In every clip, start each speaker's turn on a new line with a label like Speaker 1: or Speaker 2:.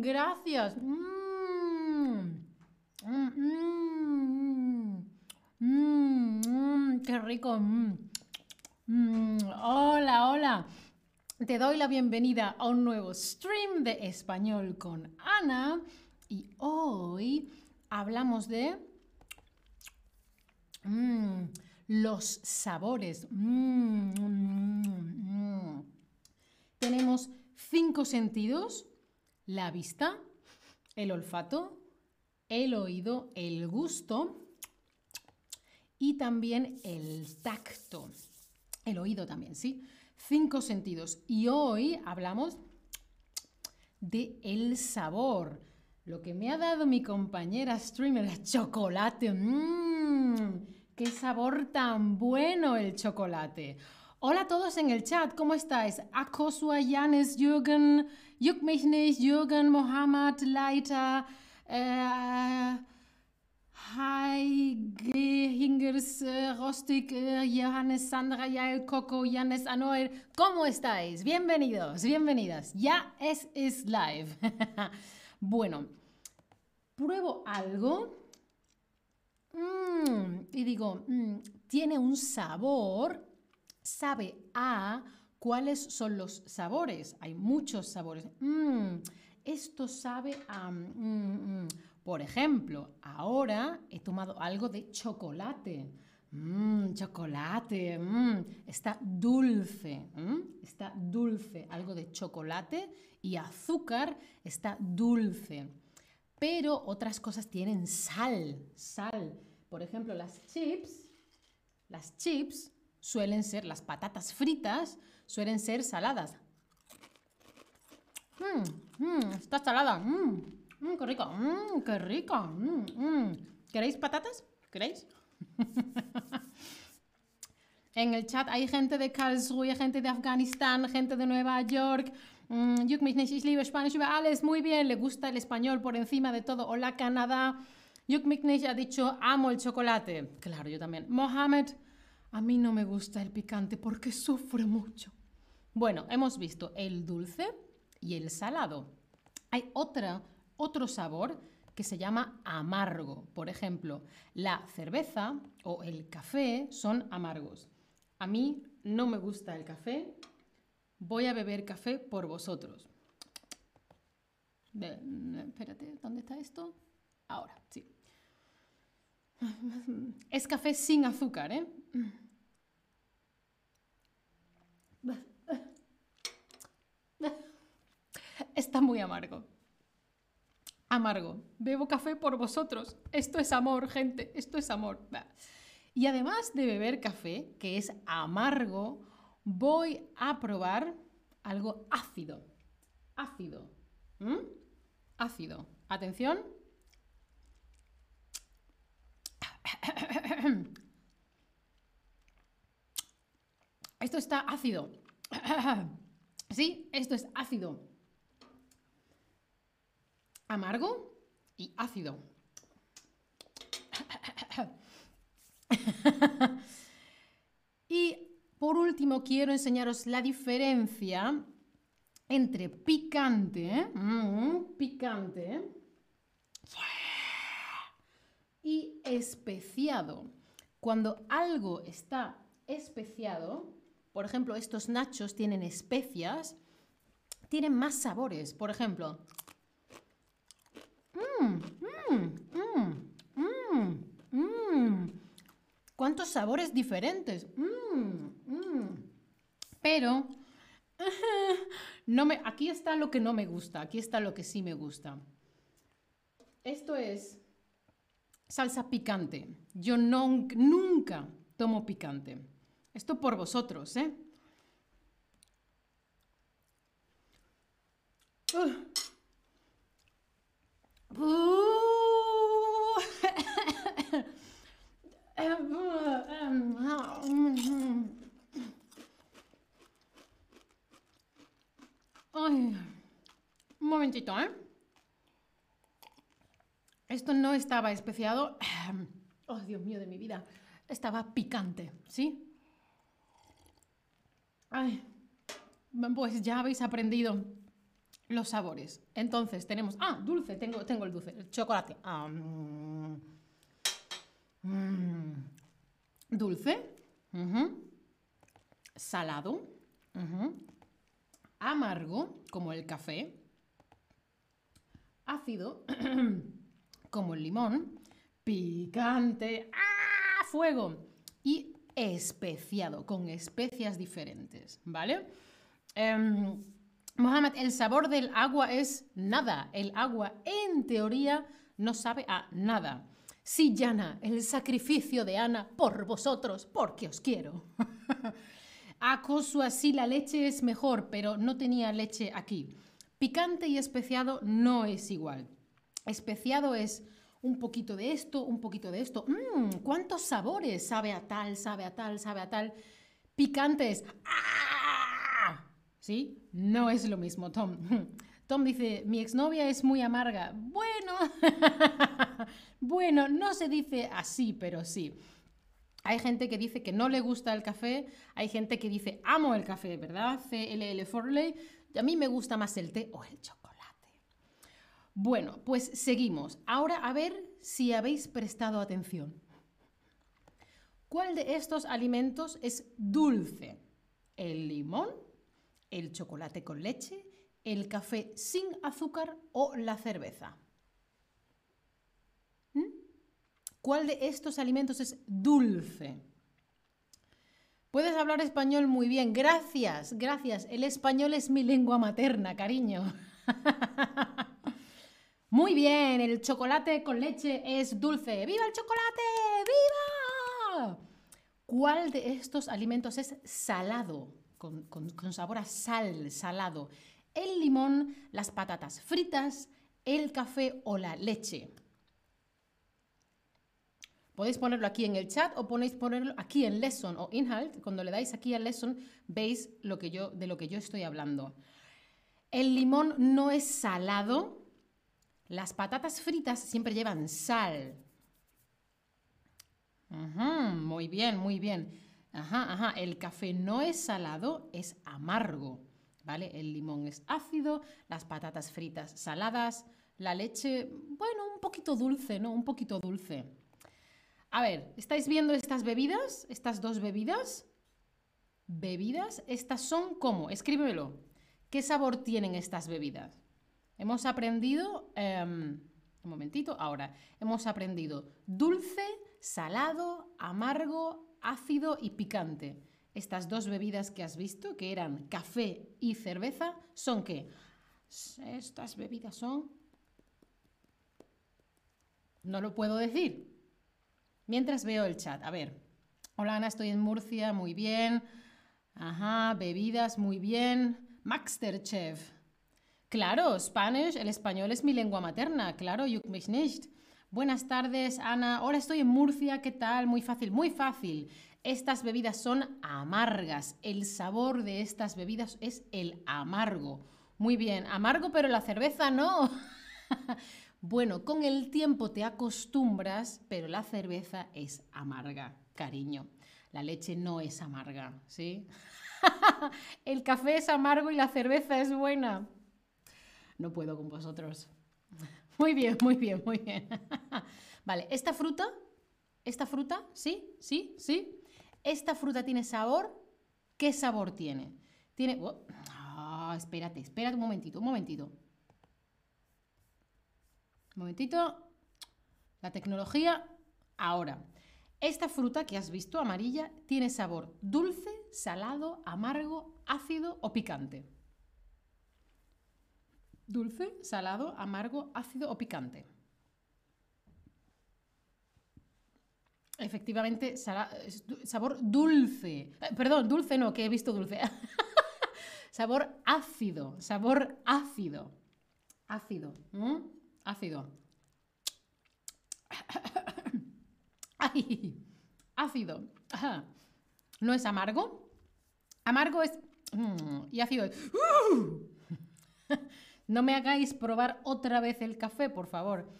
Speaker 1: gracias. Mm. Mm, mm, qué rico. Hola, hola. Te doy la bienvenida a un nuevo stream de español con Ana y hoy hablamos de los sabores. Tenemos cinco sentidos, la vista, el olfato, el oído, el gusto y también el tacto. El oído también, ¿sí? Cinco sentidos. Y hoy hablamos de el sabor. Lo que me ha dado mi compañera streamer, chocolate. ¡Mmm! ¡Qué sabor tan bueno el chocolate! Hola a todos en el chat, ¿cómo estáis? Akosua, Janis, Jürgen, Juck nicht, Jürgen, Mohammed, Leiter, äh, Hingers, äh, Rostik, äh, Johannes, Sandra, Yael, Coco, Janes, Anoel. ¿Cómo estáis? Bienvenidos, bienvenidas. Ya es, es live. bueno, pruebo algo mm, y digo, mm, tiene un sabor sabe a cuáles son los sabores. Hay muchos sabores. Mm, esto sabe a... Mm, mm. Por ejemplo, ahora he tomado algo de chocolate. chocolate. está dulce. está dulce. Algo de chocolate y azúcar está dulce. Pero otras cosas tienen sal. Sal. Por ejemplo, las chips. Las chips suelen ser, las patatas fritas suelen ser saladas. Mmm, mmm, está salada. Mmm, mmm, qué rico. Mmm, qué rico. Mmm, mmm. ¿Queréis patatas? ¿Queréis? en el chat hay gente de Karlsruhe, gente de Afganistán, gente de Nueva York. Mm, ich liebe Spanisch über alles. Muy bien, le gusta el español por encima de todo. Hola, Canadá. Yuk ha dicho, amo el chocolate. Claro, yo también. Mohamed, a mí no me gusta el picante porque sufre mucho. Bueno, hemos visto el dulce y el salado. Hay otra, otro sabor que se llama amargo. Por ejemplo, la cerveza o el café son amargos. A mí no me gusta el café. Voy a beber café por vosotros. Espérate, ¿dónde está esto? Ahora, sí. Es café sin azúcar, ¿eh? Está muy amargo. Amargo. Bebo café por vosotros. Esto es amor, gente. Esto es amor. Y además de beber café, que es amargo, voy a probar algo ácido. Ácido. ¿Mm? Ácido. Atención. Esto está ácido. ¿Sí? Esto es ácido. Amargo y ácido. y por último quiero enseñaros la diferencia entre picante, mm, picante y especiado. Cuando algo está especiado, por ejemplo, estos nachos tienen especias, tienen más sabores. Por ejemplo, mmm, mmm, mmm, ¿Cuántos sabores diferentes? Pero no me, aquí está lo que no me gusta, aquí está lo que sí me gusta. Esto es salsa picante. Yo nunca tomo picante. Esto por vosotros, ¿eh? un momentito, ¿eh? Esto no estaba especiado. Oh, Dios mío de mi vida. Estaba picante, ¿sí? Ay, pues ya habéis aprendido los sabores. Entonces tenemos, ah, dulce, tengo, tengo el dulce, el chocolate. Mm. dulce, salado, amargo, como el café, ácido, como el limón, picante, ¡ah! fuego y especiado, con especias diferentes, ¿vale? Em, Mohamed, el sabor del agua es nada. El agua, en teoría, no sabe a nada. Sí, Yana, el sacrificio de Ana por vosotros, porque os quiero. Acoso así la leche es mejor, pero no tenía leche aquí. Picante y especiado no es igual. Especiado es un poquito de esto, un poquito de esto. Mmm, ¿cuántos sabores? Sabe a tal, sabe a tal, sabe a tal. Picante es... ¡ah! ¿Sí? No es lo mismo, Tom. Tom dice, mi exnovia es muy amarga. Bueno, bueno, no se dice así, pero sí. Hay gente que dice que no le gusta el café, hay gente que dice amo el café, ¿verdad? CLL Forley a mí me gusta más el té o el chocolate. Bueno, pues seguimos. Ahora a ver si habéis prestado atención. ¿Cuál de estos alimentos es dulce? ¿El limón? ¿El chocolate con leche? ¿El café sin azúcar o la cerveza? ¿Mm? ¿Cuál de estos alimentos es dulce? Puedes hablar español muy bien. Gracias, gracias. El español es mi lengua materna, cariño. muy bien, el chocolate con leche es dulce. ¡Viva el chocolate! ¡Viva! ¿Cuál de estos alimentos es salado? Con, con sabor a sal, salado. El limón, las patatas fritas, el café o la leche. Podéis ponerlo aquí en el chat o podéis ponerlo aquí en lesson o inhalt. Cuando le dais aquí a lesson, veis lo que yo, de lo que yo estoy hablando. El limón no es salado. Las patatas fritas siempre llevan sal. muy bien, muy bien. Ajá, ajá. El café no es salado, es amargo. ¿Vale? El limón es ácido, las patatas fritas saladas, la leche, bueno, un poquito dulce, ¿no? Un poquito dulce. A ver, ¿estáis viendo estas bebidas? Estas dos bebidas. ¿Bebidas? Estas son cómo? Escríbemelo. ¿Qué sabor tienen estas bebidas? Hemos aprendido... Em, un momentito, ahora. Hemos aprendido dulce, salado, amargo, ácido y picante. Estas dos bebidas que has visto, que eran café y cerveza, ¿son qué? Estas bebidas son... No lo puedo decir. Mientras veo el chat, a ver. Hola Ana, estoy en Murcia, muy bien. Ajá, bebidas, muy bien. Maxterchef. Claro, Spanish, el español es mi lengua materna, claro, juck mich nicht. Buenas tardes, Ana. Ahora estoy en Murcia, ¿qué tal? Muy fácil, muy fácil. Estas bebidas son amargas. El sabor de estas bebidas es el amargo. Muy bien, amargo, pero la cerveza no. Bueno, con el tiempo te acostumbras, pero la cerveza es amarga, cariño. La leche no es amarga, ¿sí? el café es amargo y la cerveza es buena. No puedo con vosotros. Muy bien, muy bien, muy bien. vale, esta fruta, esta fruta, ¿sí? ¿Sí? ¿Sí? Esta fruta tiene sabor. ¿Qué sabor tiene? Tiene... Oh, ah, espérate, espérate un momentito, un momentito. Un momentito. La tecnología. Ahora, esta fruta que has visto, amarilla, tiene sabor dulce, salado, amargo, ácido o picante. Dulce, salado, amargo, ácido o picante. Efectivamente, sabor dulce. Eh, perdón, dulce no, que he visto dulce. sabor ácido, sabor ácido. Ácido ácido. Ay, ácido. ¿No es amargo? Amargo es... Mm, y ácido es... ¡uh! No me hagáis probar otra vez el café, por favor.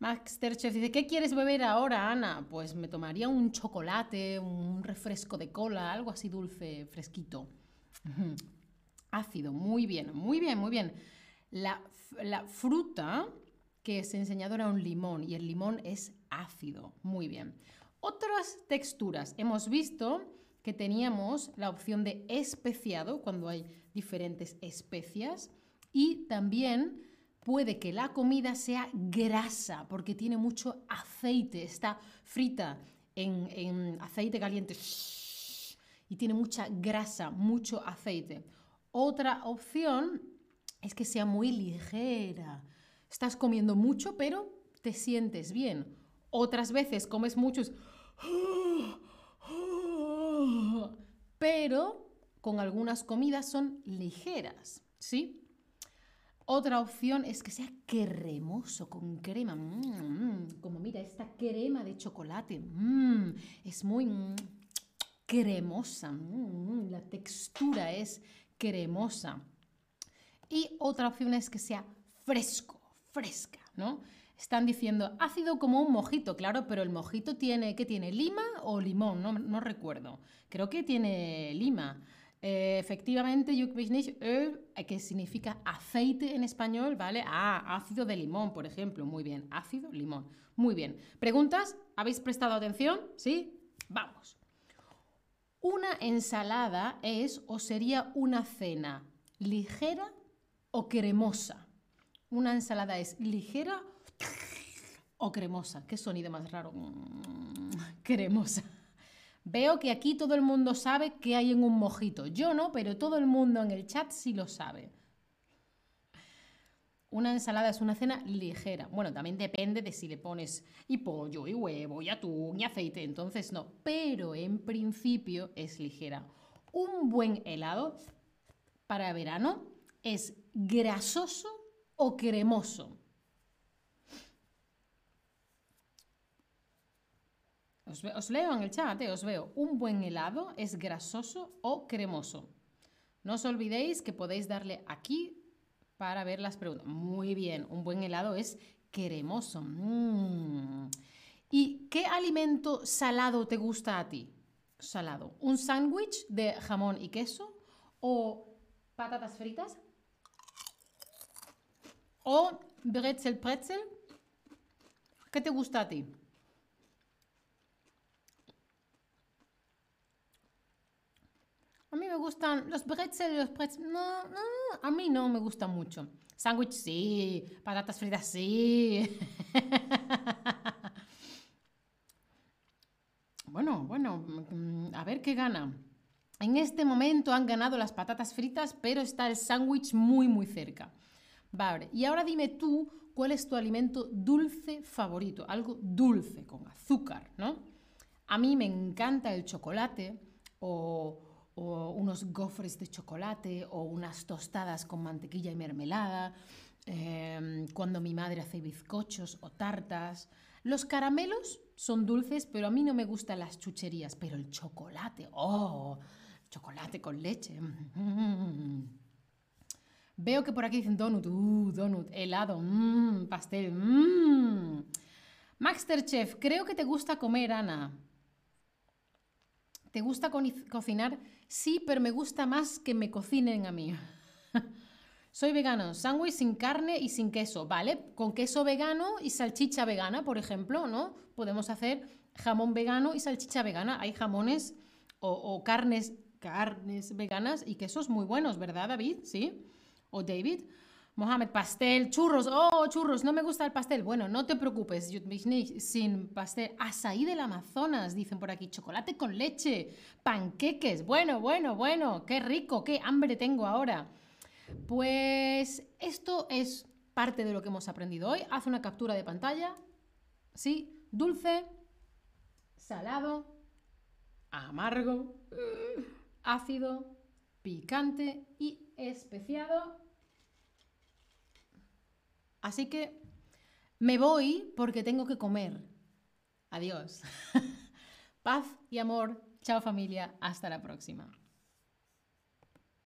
Speaker 1: Masterchef dice, ¿qué quieres beber ahora, Ana? Pues me tomaría un chocolate, un refresco de cola, algo así dulce, fresquito. Ácido, muy bien, muy bien, muy bien. La, la fruta que se enseñado era un limón y el limón es ácido. Muy bien. Otras texturas. Hemos visto que teníamos la opción de especiado cuando hay diferentes especias y también puede que la comida sea grasa porque tiene mucho aceite, está frita en, aceite caliente y tiene mucha grasa, mucho aceite. Otra opción es que sea muy ligera. Estás comiendo mucho, pero te sientes bien. Otras veces comes muchos, pero con algunas comidas son ligeras, ¿sí? Otra opción es que sea cremoso, con crema. Mm, como mira, esta crema de chocolate. Mm, es muy mm, cremosa. la textura es cremosa. Y otra opción es que sea fresco, fresca, ¿no? Están diciendo ácido como un mojito, claro, pero el mojito tiene, ¿qué tiene? ¿Lima o limón? No recuerdo. Creo que tiene lima. Eh, efectivamente, eh, que significa aceite en español, ¿vale? Ah, ácido de limón, por ejemplo. Muy bien, ácido, limón. Muy bien. ¿Preguntas? ¿Habéis prestado atención? ¿Sí? Vamos. Una ensalada es o sería una cena ligera o cremosa. Una ensalada es ligera o cremosa. ¿Qué sonido más raro? Mm, cremosa. Veo que aquí todo el mundo sabe qué hay en un mojito. Yo no, pero todo el mundo en el chat sí lo sabe. Una ensalada es una cena ligera. Bueno, también depende de si le pones y pollo, y huevo, y atún, y aceite. Entonces no. Pero en principio es ligera. Un buen helado para verano es grasoso o cremoso. Os, leo en el chat, eh, os veo. Un buen helado es grasoso o cremoso. No os olvidéis que podéis darle aquí para ver las preguntas. Muy bien, un buen helado es cremoso. Mm. ¿Y qué alimento salado te gusta a ti? Salado. ¿Un sándwich de jamón y queso? ¿O patatas fritas? ¿O bretzel pretzel? ¿Qué te gusta a ti? A mí me gustan los pretzels, los pretzels. No, no, a mí no me gusta mucho. Sándwich sí, patatas fritas sí. bueno, bueno, mm, a ver qué gana. En este momento han ganado las patatas fritas, pero está el sándwich muy, muy cerca. Vale, y ahora dime tú cuál es tu alimento dulce favorito, algo dulce, con azúcar, ¿no? A mí me encanta el chocolate o o unos gofres de chocolate o unas tostadas con mantequilla y mermelada, em, cuando mi madre hace bizcochos o tartas. Los caramelos son dulces, pero a mí no me gustan las chucherías, pero el chocolate, oh, chocolate con leche. Mm. Veo que por aquí dicen donut, uh, donut, helado, mm, pastel. Mm. Masterchef, creo que te gusta comer, Ana. ¿Te gusta cocinar? Sí, pero me gusta más que me cocinen a mí. Soy vegano, sándwich sin carne y sin queso, ¿vale? Con queso vegano y salchicha vegana, por ejemplo, ¿no? Podemos hacer jamón vegano y salchicha vegana. Hay jamones o, carnes, carnes veganas y quesos muy buenos, ¿verdad, David? ¿Sí? ¿O David? Mohamed, pastel, churros, oh, churros, no me gusta el pastel. Bueno, no te preocupes, sin pastel. Asaí del Amazonas, dicen por aquí, chocolate con leche, panqueques. Bueno, bueno, bueno, qué rico, qué hambre tengo ahora. Pues esto es parte de lo que hemos aprendido hoy. Haz una captura de pantalla. Sí, dulce, salado, amargo, ácido, picante y especiado Así que me voy porque tengo que comer. Adiós. Paz y amor. Chao familia. Hasta la próxima.